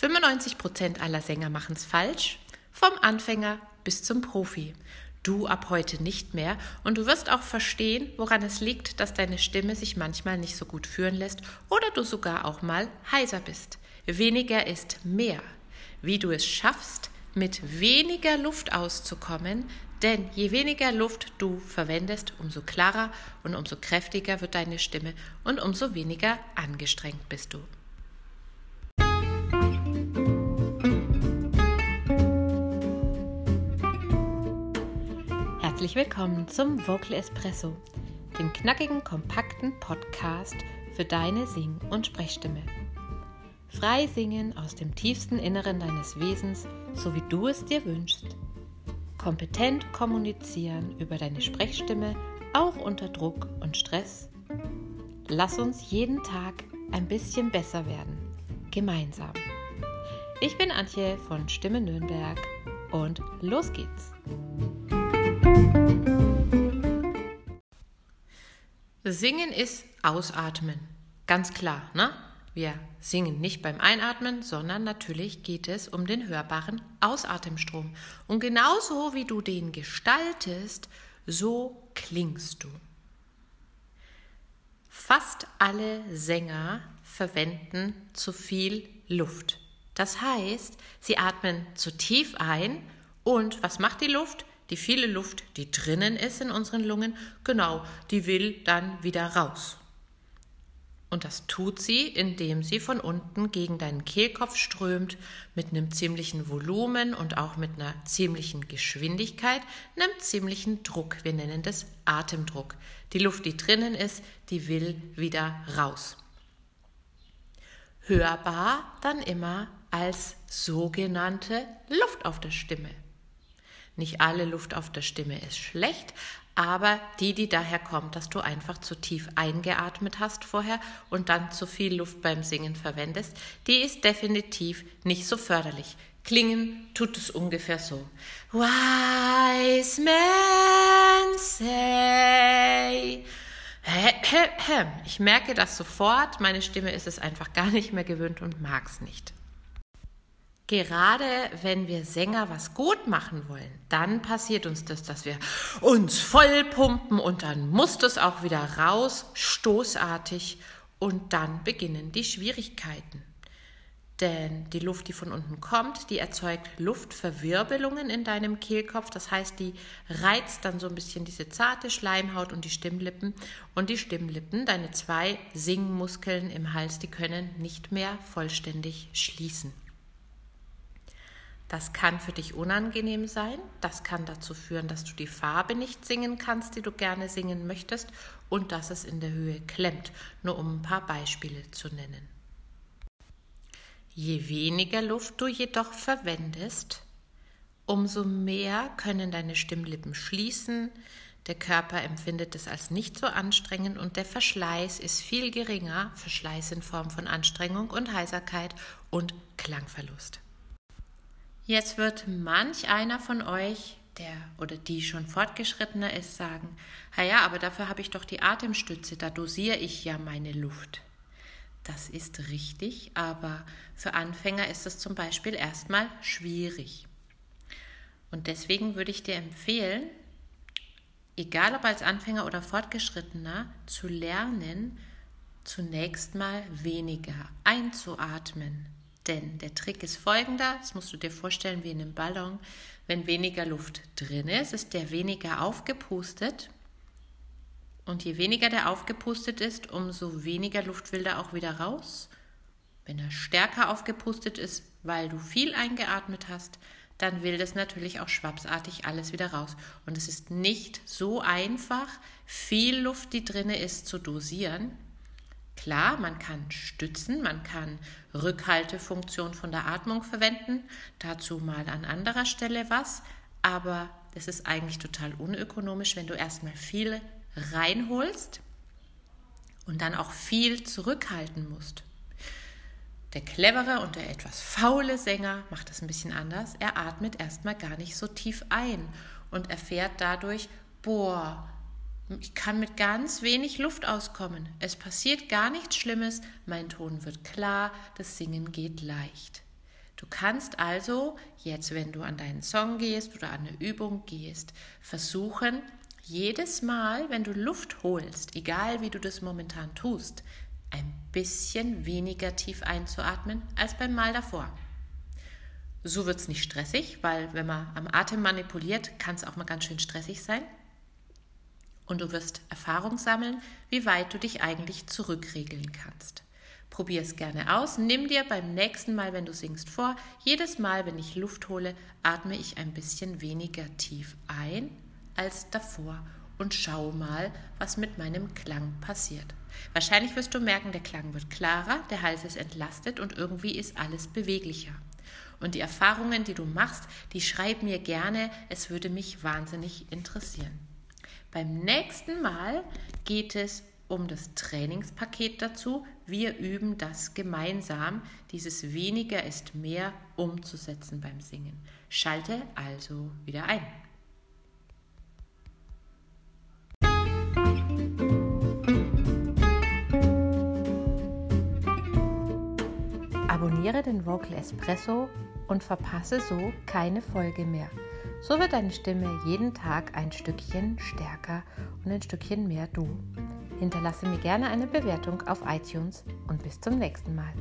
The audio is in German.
95% aller Sänger machen es falsch, vom Anfänger bis zum Profi. Du ab heute nicht mehr und du wirst auch verstehen, woran es liegt, dass deine Stimme sich manchmal nicht so gut führen lässt oder du sogar auch mal heiser bist. Weniger ist mehr. Wie du es schaffst, mit weniger Luft auszukommen, denn je weniger Luft du verwendest, umso klarer und umso kräftiger wird deine Stimme und umso weniger angestrengt bist du. Herzlich willkommen zum Vocal Espresso, dem knackigen, kompakten Podcast für deine Sing- und Sprechstimme. Frei singen aus dem tiefsten Inneren deines Wesens, so wie du es dir wünschst. Kompetent kommunizieren über deine Sprechstimme, auch unter Druck und Stress. Lass uns jeden Tag ein bisschen besser werden. Gemeinsam. Ich bin Antje von Stimme Nürnberg und los geht's. Singen ist Ausatmen. Ganz klar, ne? Wir singen nicht beim Einatmen, sondern natürlich geht es um den hörbaren Ausatemstrom. Und genauso wie du den gestaltest, so klingst du. Fast alle Sänger verwenden zu viel Luft. Das heißt, sie atmen zu tief ein und was macht die Luft? Die viele Luft, die drinnen ist in unseren Lungen, genau, die will dann wieder raus. Und das tut sie, indem sie von unten gegen deinen Kehlkopf strömt, mit einem ziemlichen Volumen und auch mit einer ziemlichen Geschwindigkeit, einem ziemlichen Druck. Wir nennen das Atemdruck. Die Luft, die drinnen ist, die will wieder raus. Hörbar dann immer als sogenannte Luft auf der Stimme. Nicht alle Luft auf der Stimme ist schlecht, aber die, die daher kommt, dass du einfach zu tief eingeatmet hast vorher und dann zu viel Luft beim Singen verwendest, die ist definitiv nicht so förderlich. Klingen tut es ungefähr so. Wise men say. Ich merke das sofort, meine Stimme ist es einfach gar nicht mehr gewöhnt und mag es nicht. Gerade wenn wir Sänger was gut machen wollen, dann passiert uns das, dass wir uns voll pumpen und dann muss das auch wieder raus, stoßartig und dann beginnen die Schwierigkeiten. Denn die Luft, die von unten kommt, die erzeugt Luftverwirbelungen in deinem Kehlkopf. Das heißt, die reizt dann so ein bisschen diese zarte Schleimhaut und die Stimmlippen. Und die Stimmlippen, deine zwei Singmuskeln im Hals, die können nicht mehr vollständig schließen. Das kann für dich unangenehm sein. Das kann dazu führen, dass du die Farbe nicht singen kannst, die du gerne singen möchtest und dass es in der Höhe klemmt, nur um ein paar Beispiele zu nennen. Je weniger Luft du jedoch verwendest, umso mehr können deine Stimmlippen schließen, der Körper empfindet es als nicht so anstrengend und der Verschleiß ist viel geringer, Verschleiß in Form von Anstrengung und Heiserkeit und Klangverlust. Jetzt wird manch einer von euch, der oder die schon fortgeschrittener ist, sagen, ja, aber dafür habe ich doch die Atemstütze, da dosiere ich ja meine Luft. Das ist richtig, aber für Anfänger ist es zum Beispiel erstmal schwierig. Und deswegen würde ich dir empfehlen, egal ob als Anfänger oder Fortgeschrittener, zu lernen, zunächst mal weniger einzuatmen. Denn der Trick ist folgender, das musst du dir vorstellen wie in einem Ballon. Wenn weniger Luft drin ist, ist der weniger aufgepustet. Und je weniger der aufgepustet ist, umso weniger Luft will der auch wieder raus. Wenn er stärker aufgepustet ist, weil du viel eingeatmet hast, dann will das natürlich auch schwapsartig alles wieder raus. Und es ist nicht so einfach, viel Luft, die drinne ist, zu dosieren, Klar, man kann stützen, man kann Rückhaltefunktion von der Atmung verwenden, dazu mal an anderer Stelle was, aber es ist eigentlich total unökonomisch, wenn du erstmal viel reinholst und dann auch viel zurückhalten musst. Der clevere und der etwas faule Sänger macht das ein bisschen anders. Er atmet erstmal gar nicht so tief ein und erfährt dadurch, boah, ich kann mit ganz wenig Luft auskommen. Es passiert gar nichts Schlimmes, mein Ton wird klar, das Singen geht leicht. Du kannst also jetzt, wenn du an deinen Song gehst oder an eine Übung gehst, versuchen, jedes Mal, wenn du Luft holst, egal wie du das momentan tust, ein bisschen weniger tief einzuatmen als beim Mal davor. So wird es nicht stressig, weil wenn man am Atem manipuliert, kann es auch mal ganz schön stressig sein. Und du wirst Erfahrung sammeln, wie weit du dich eigentlich zurückregeln kannst. Probier es gerne aus. Nimm dir beim nächsten Mal, wenn du singst, vor, jedes Mal, wenn ich Luft hole, atme ich ein bisschen weniger tief ein als davor und schau mal, was mit meinem Klang passiert. Wahrscheinlich wirst du merken, der Klang wird klarer, der Hals ist entlastet und irgendwie ist alles beweglicher. Und die Erfahrungen, die du machst, die schreib mir gerne, es würde mich wahnsinnig interessieren. Beim nächsten Mal geht es um das Trainingspaket dazu. Wir üben das gemeinsam, dieses weniger ist mehr umzusetzen beim Singen. Schalte also wieder ein. Abonniere den Vocal Espresso und verpasse so keine Folge mehr. So wird deine Stimme jeden Tag ein Stückchen stärker und ein Stückchen mehr du. Hinterlasse mir gerne eine Bewertung auf iTunes und bis zum nächsten Mal.